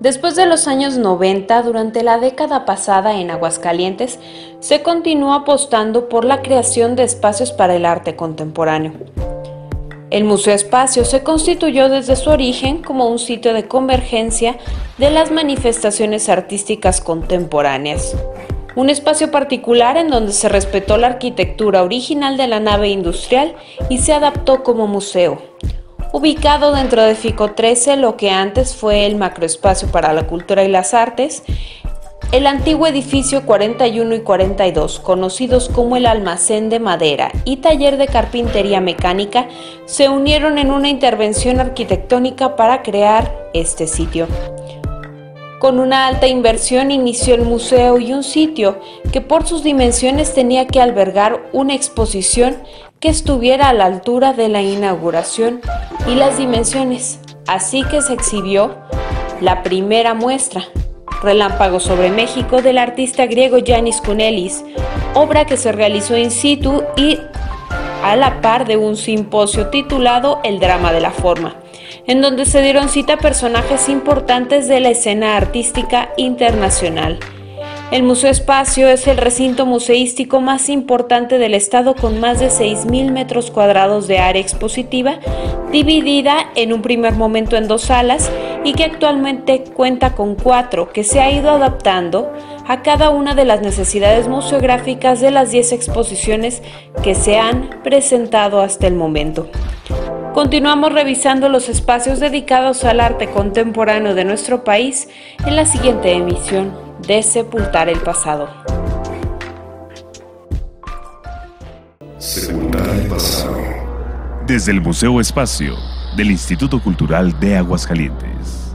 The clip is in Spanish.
Después de los años 90, durante la década pasada en Aguascalientes, se continuó apostando por la creación de espacios para el arte contemporáneo. El Museo Espacio se constituyó desde su origen como un sitio de convergencia de las manifestaciones artísticas contemporáneas. Un espacio particular en donde se respetó la arquitectura original de la nave industrial y se adaptó como museo, ubicado dentro de FICO 13, lo que antes fue el macroespacio para la cultura y las artes, el antiguo edificio 41 y 42, conocidos como el almacén de madera y taller de carpintería mecánica, se unieron en una intervención arquitectónica para crear este sitio. Con una alta inversión inició el museo y un sitio que por sus dimensiones tenía que albergar una exposición que estuviera a la altura de la inauguración y las dimensiones, así que se exhibió la primera muestra, Relámpago sobre México del artista griego Yanis Kounelis, obra que se realizó in situ y a la par de un simposio titulado El drama de la forma, en donde se dieron cita personajes importantes de la escena artística internacional. El Museo Espacio es el recinto museístico más importante del estado con más de 6.000 metros cuadrados de área expositiva, dividida en un primer momento en dos salas y que actualmente cuenta con cuatro, que se ha ido adaptando a cada una de las necesidades museográficas de las 10 exposiciones que se han presentado hasta el momento. Continuamos revisando los espacios dedicados al arte contemporáneo de nuestro país en la siguiente emisión de sepultar el pasado. Sepultar el pasado. Desde el Museo Espacio del Instituto Cultural de Aguascalientes.